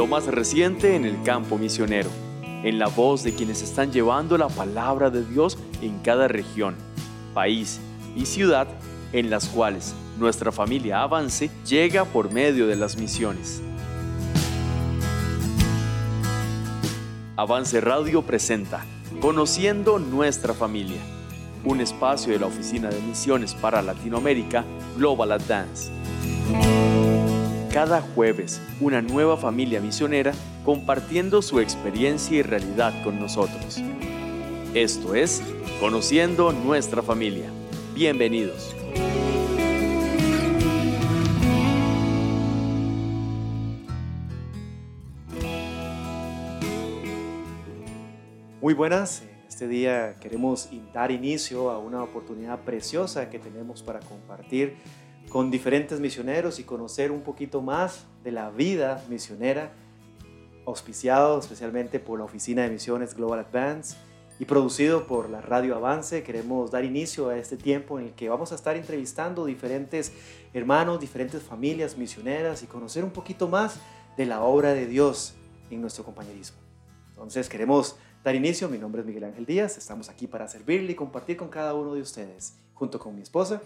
Lo más reciente en el campo misionero, en la voz de quienes están llevando la palabra de Dios en cada región, país y ciudad en las cuales nuestra familia Avance llega por medio de las misiones. Avance Radio presenta Conociendo nuestra familia, un espacio de la Oficina de Misiones para Latinoamérica, Global Advance. Cada jueves, una nueva familia misionera compartiendo su experiencia y realidad con nosotros. Esto es Conociendo nuestra familia. Bienvenidos. Muy buenas, este día queremos dar inicio a una oportunidad preciosa que tenemos para compartir con diferentes misioneros y conocer un poquito más de la vida misionera, auspiciado especialmente por la Oficina de Misiones Global Advance y producido por la Radio Avance. Queremos dar inicio a este tiempo en el que vamos a estar entrevistando diferentes hermanos, diferentes familias misioneras y conocer un poquito más de la obra de Dios en nuestro compañerismo. Entonces queremos dar inicio. Mi nombre es Miguel Ángel Díaz. Estamos aquí para servirle y compartir con cada uno de ustedes, junto con mi esposa.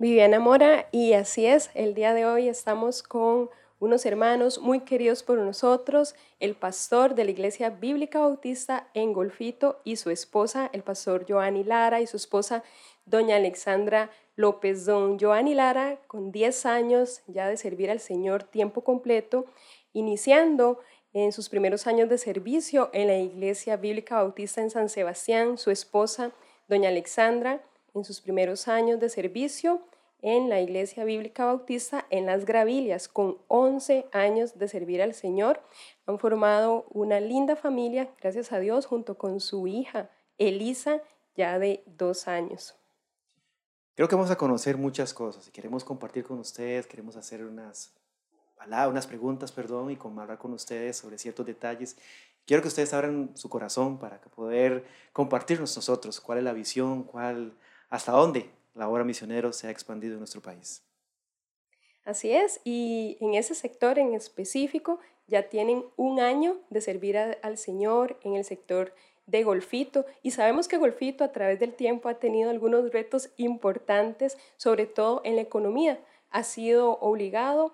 Viviana Mora, y así es, el día de hoy estamos con unos hermanos muy queridos por nosotros, el pastor de la Iglesia Bíblica Bautista en Golfito y su esposa, el pastor Joanny Lara y su esposa, doña Alexandra López. Don Joanny Lara, con 10 años ya de servir al Señor tiempo completo, iniciando en sus primeros años de servicio en la Iglesia Bíblica Bautista en San Sebastián, su esposa, doña Alexandra, en sus primeros años de servicio en la Iglesia Bíblica Bautista en Las Gravilias, con 11 años de servir al Señor. Han formado una linda familia, gracias a Dios, junto con su hija Elisa, ya de dos años. Creo que vamos a conocer muchas cosas y queremos compartir con ustedes, queremos hacer unas unas preguntas, perdón, y hablar con ustedes sobre ciertos detalles. Quiero que ustedes abran su corazón para poder compartirnos nosotros cuál es la visión, cuál, hasta dónde la obra misionero se ha expandido en nuestro país. Así es, y en ese sector en específico ya tienen un año de servir al Señor en el sector de Golfito y sabemos que Golfito a través del tiempo ha tenido algunos retos importantes, sobre todo en la economía. Ha sido obligado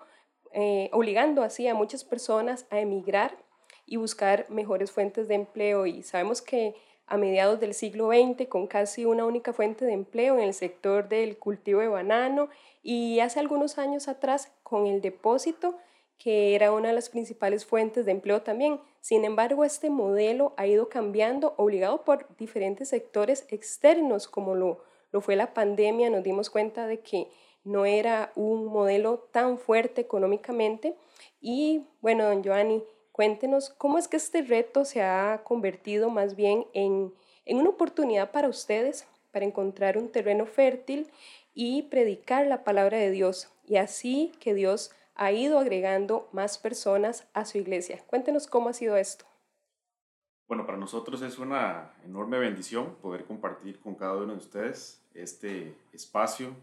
eh, obligando así a muchas personas a emigrar y buscar mejores fuentes de empleo. Y sabemos que a mediados del siglo XX, con casi una única fuente de empleo en el sector del cultivo de banano y hace algunos años atrás con el depósito, que era una de las principales fuentes de empleo también. Sin embargo, este modelo ha ido cambiando, obligado por diferentes sectores externos, como lo, lo fue la pandemia. Nos dimos cuenta de que no era un modelo tan fuerte económicamente. Y bueno, don Joanny, cuéntenos cómo es que este reto se ha convertido más bien en, en una oportunidad para ustedes para encontrar un terreno fértil y predicar la palabra de Dios. Y así que Dios ha ido agregando más personas a su iglesia. Cuéntenos cómo ha sido esto. Bueno, para nosotros es una enorme bendición poder compartir con cada uno de ustedes este espacio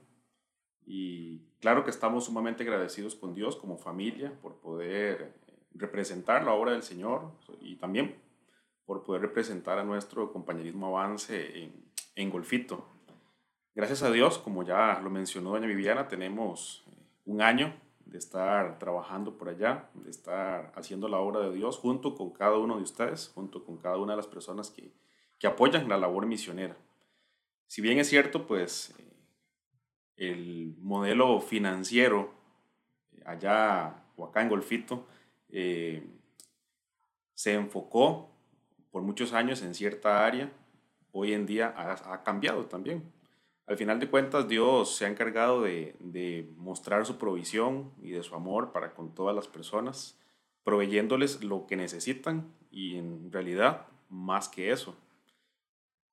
y claro que estamos sumamente agradecidos con Dios como familia por poder representar la obra del Señor y también por poder representar a nuestro compañerismo avance en, en Golfito. Gracias a Dios, como ya lo mencionó doña Viviana, tenemos eh, un año de estar trabajando por allá, de estar haciendo la obra de Dios junto con cada uno de ustedes, junto con cada una de las personas que, que apoyan la labor misionera. Si bien es cierto, pues eh, el modelo financiero allá o acá en Golfito eh, se enfocó por muchos años en cierta área, hoy en día ha, cambiado también. Al final de cuentas, Dios se ha encargado de, de, mostrar su provisión y de su amor para con todas las personas, proveyéndoles lo que necesitan y en realidad más que eso.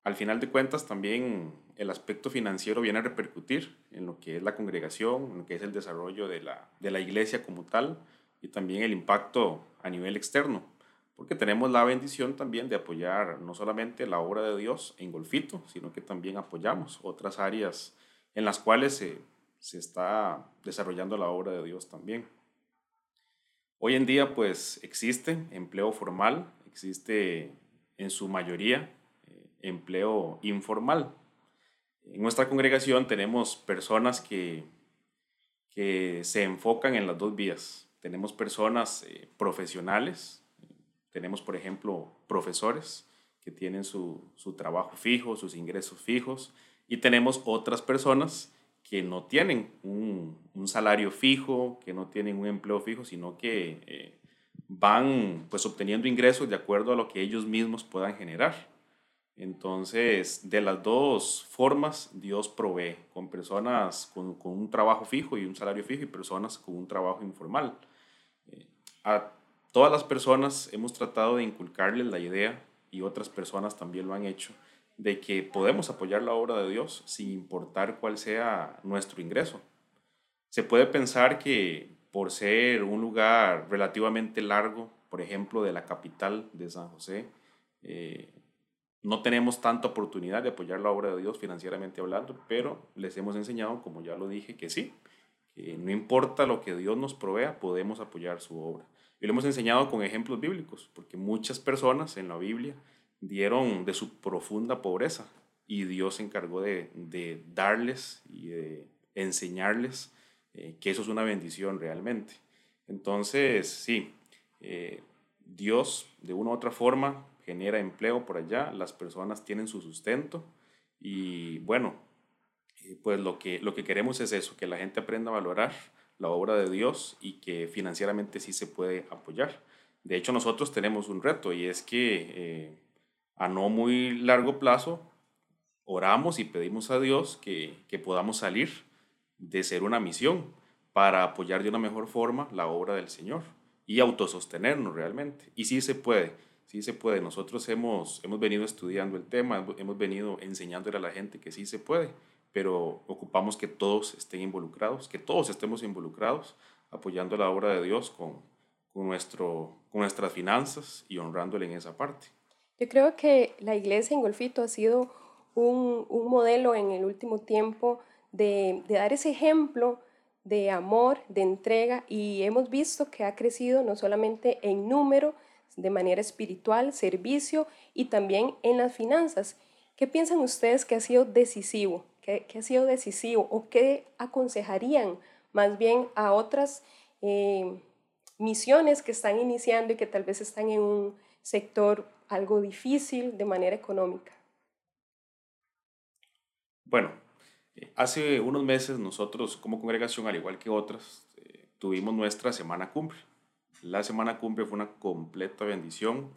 Al final de cuentas, también el aspecto financiero viene a repercutir en lo que es la congregación, en lo que es el desarrollo de la, de la iglesia como tal y también el impacto a nivel externo, porque tenemos la bendición también de apoyar no solamente la obra de Dios en Golfito, sino que también apoyamos otras áreas en las cuales se, se está desarrollando la obra de Dios también. Hoy en día pues existe empleo formal, existe en su mayoría eh, empleo informal. En nuestra congregación tenemos personas que, que se enfocan en las dos vías. Tenemos personas eh, profesionales, tenemos por ejemplo profesores que tienen su, su trabajo fijo, sus ingresos fijos, y tenemos otras personas que no tienen un, un, salario fijo, que no tienen un empleo fijo, sino que eh, van pues obteniendo ingresos de acuerdo a lo que ellos mismos puedan generar. Entonces, de las dos formas, Dios provee, con personas con, con un trabajo fijo y un salario fijo y personas con un trabajo informal. A todas las personas hemos tratado de inculcarles la idea, y otras personas también lo han hecho, de que podemos apoyar la obra de Dios sin importar cuál sea nuestro ingreso. Se puede pensar que por ser un lugar relativamente largo, por ejemplo, de la capital de San José, eh, no tenemos tanta oportunidad de apoyar la obra de Dios financieramente hablando, pero les hemos enseñado, como ya lo dije, que sí, que no importa lo que Dios nos provea, podemos apoyar su obra. Y lo hemos enseñado con ejemplos bíblicos, porque muchas personas en la Biblia dieron de su profunda pobreza y Dios se encargó de, de darles y de enseñarles eh, que eso es una bendición realmente. Entonces, sí, eh, Dios de una u otra forma genera empleo por allá, las personas tienen su sustento y bueno, eh, pues lo que, lo que queremos es eso, que la gente aprenda a valorar la obra de Dios y que financieramente sí se puede apoyar. De hecho, nosotros tenemos un reto y es que a no muy largo plazo, oramos y pedimos a Dios que, que podamos salir de ser una misión para apoyar de una mejor forma la obra del Señor y autosostenernos realmente. Y sí se puede, sí se puede. Nosotros hemos, hemos venido estudiando el tema, hemos venido enseñándole a la gente que sí se puede, pero ocupamos que todos estén involucrados, que todos estemos involucrados apoyando la obra de Dios con, con, nuestro, con nuestras finanzas y honrándole en esa parte. Yo creo que la iglesia en Golfito ha sido un, modelo en el último tiempo de, dar ese ejemplo de amor, de entrega y hemos visto que ha crecido no solamente en número, de manera espiritual, servicio y también en las finanzas. ¿Qué piensan ustedes que ha sido decisivo? ¿Qué, ha sido decisivo? ¿O qué aconsejarían más bien a otras eh, misiones que están iniciando y que tal vez están en un sector algo difícil de manera económica? Bueno, eh, hace unos meses nosotros como congregación, al igual que otras, eh, tuvimos nuestra semana cumbre. La semana cumbre fue una completa bendición,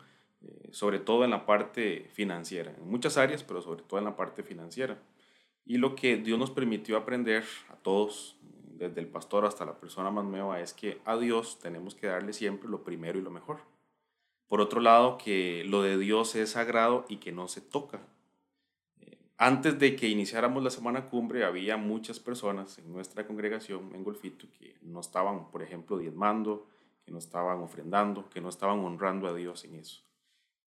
sobre todo en la parte financiera, en muchas áreas, pero sobre todo en la parte financiera. Y lo que Dios nos permitió aprender a todos, desde el pastor hasta la persona más nueva, es que a Dios tenemos que darle siempre lo primero y lo mejor. Por otro lado, que lo de Dios es sagrado y que no se toca. Eh, antes de que iniciáramos la semana cumbre, había muchas personas en nuestra congregación en Golfito que no estaban, por ejemplo, diezmando, que no estaban ofrendando, que no estaban honrando a Dios en eso.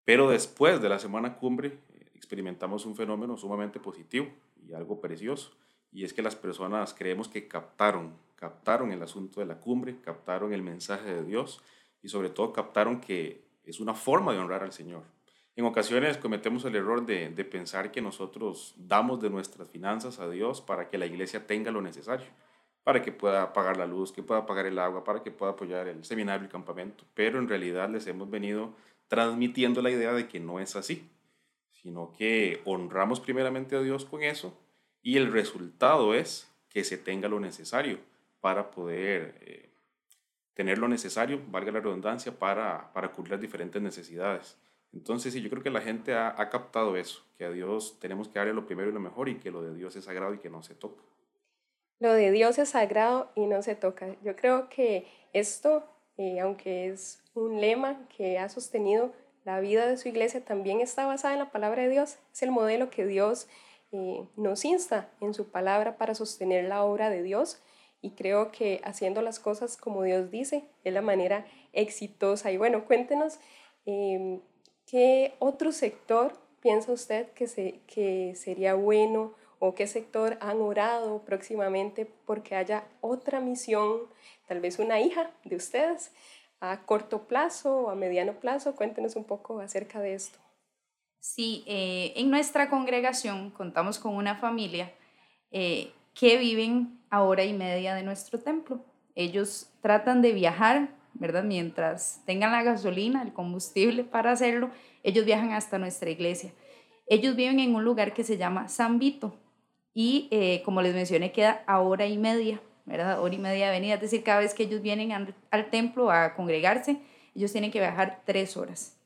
Pero después de la semana cumbre eh, experimentamos un fenómeno sumamente positivo y algo precioso, y es que las personas creemos que captaron, captaron el asunto de la cumbre, captaron el mensaje de Dios y sobre todo captaron que es una forma de honrar al Señor. En ocasiones cometemos el error de, pensar que nosotros damos de nuestras finanzas a Dios para que la iglesia tenga lo necesario, para que pueda pagar la luz, que pueda pagar el agua, para que pueda apoyar el seminario el campamento. Pero en realidad les hemos venido transmitiendo la idea de que no es así, sino que honramos primeramente a Dios con eso y el resultado es que se tenga lo necesario para poder eh, tener lo necesario, valga la redundancia, para, para cubrir las diferentes necesidades. Entonces, sí, yo creo que la gente ha, ha, captado eso, que a Dios tenemos que darle lo primero y lo mejor y que lo de Dios es sagrado y que no se toca. Lo de Dios es sagrado y no se toca. Yo creo que esto, eh, aunque es un lema que ha sostenido la vida de su iglesia, también está basada en la palabra de Dios. Es el modelo que Dios eh, nos insta en su palabra para sostener la obra de Dios y creo que haciendo las cosas como Dios dice es la manera exitosa. Y bueno, cuéntenos em, qué otro sector piensa usted que, se, que sería bueno o qué sector han orado próximamente porque haya otra misión, tal vez una hija de ustedes, a corto plazo o a mediano plazo. Cuéntenos un poco acerca de esto. Sí, eh, en nuestra congregación contamos con una familia eh, que viven a hora y media de nuestro templo. Ellos tratan de viajar, ¿verdad? Mientras tengan la gasolina, el combustible para hacerlo, ellos viajan hasta nuestra iglesia. Ellos viven en un lugar que se llama San Vito y, eh, como les mencioné, queda a hora y media, ¿verdad? Hora y media de venida, es decir, cada vez que ellos vienen al templo a congregarse, ellos tienen que viajar tres horas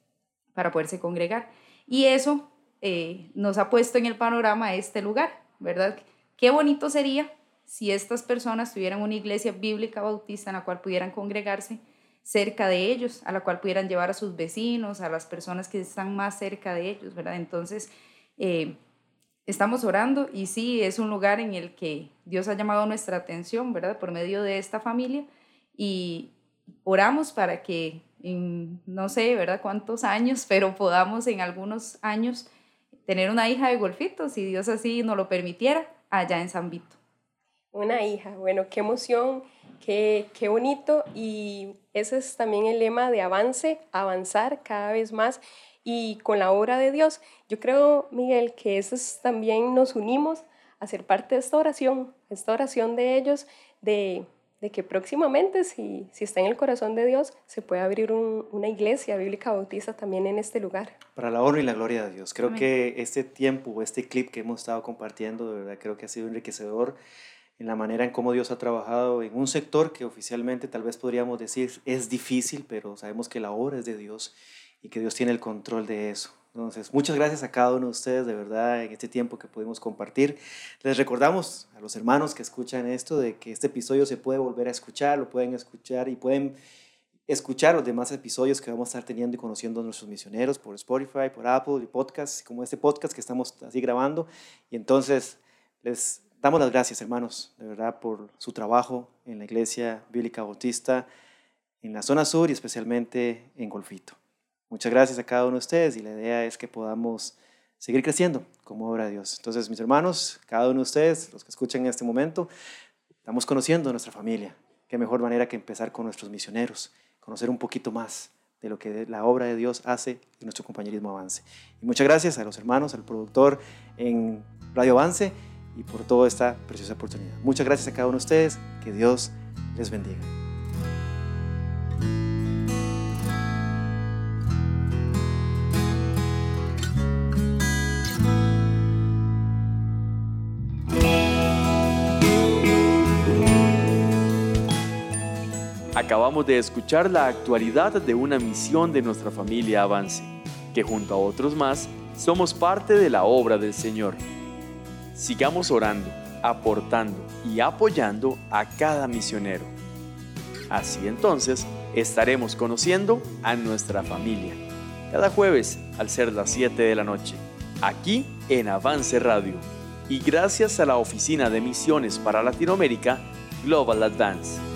para poderse congregar. Y eso eh, nos ha puesto en el panorama este lugar, ¿verdad? Qué bonito sería si estas personas tuvieran una iglesia bíblica bautista en la cual pudieran congregarse cerca de ellos, a la cual pudieran llevar a sus vecinos, a las personas que están más cerca de ellos, ¿verdad? Entonces, eh, estamos orando y sí, es un lugar en el que Dios ha llamado nuestra atención, ¿verdad? Por medio de esta familia y oramos para que en no sé, ¿verdad? Cuántos años, pero podamos en algunos años tener una hija de golfito, si Dios así nos lo permitiera, allá en San Vito. Una hija, bueno, qué emoción, qué, qué bonito y ese es también el lema de avance, avanzar cada vez más y con la obra de Dios. Yo creo, Miguel, que eso también nos unimos a ser parte de esta oración, esta oración de ellos, de de que próximamente, si, si está en el corazón de Dios, se puede abrir una iglesia bíblica bautista también en este lugar. Para la honra y la gloria de Dios. Creo que este tiempo, este clip que hemos estado compartiendo, de verdad creo que ha sido enriquecedor en la manera en cómo Dios ha trabajado en un sector que oficialmente tal vez podríamos decir es difícil, pero sabemos que la obra es de Dios y que Dios tiene el control de eso. Entonces, muchas gracias a cada uno de ustedes, de verdad, en este tiempo que pudimos compartir. Les recordamos a los hermanos que escuchan esto de que este episodio se puede volver a escuchar, lo pueden escuchar y pueden escuchar los demás episodios que vamos a estar teniendo y conociendo a nuestros misioneros por Spotify, por Apple y podcasts, como este podcast que estamos así grabando. Y entonces, les damos las gracias, hermanos, de verdad, por su trabajo en la Iglesia Bíblica Bautista en la zona sur y especialmente en Golfito. Muchas gracias a cada uno de ustedes y la idea es que podamos seguir creciendo como obra de Dios. Entonces, mis hermanos, cada uno de ustedes, los que escuchan en este momento, estamos conociendo a nuestra familia. Qué mejor manera que empezar con nuestros misioneros, conocer un poquito más de lo que la obra de Dios hace y nuestro compañerismo avance. Y muchas gracias a los hermanos, al productor en Radio Avance y por toda esta preciosa oportunidad. Muchas gracias a cada uno de ustedes. Que Dios les bendiga. Acabamos de escuchar la actualidad de una misión de nuestra familia Avance, que junto a otros más somos parte de la obra del Señor. Sigamos orando, aportando y apoyando a cada misionero. Así entonces estaremos conociendo a nuestra familia. Cada jueves al ser las 7 de la noche, aquí en Avance Radio. Y gracias a la Oficina de Misiones para Latinoamérica, Global Advance.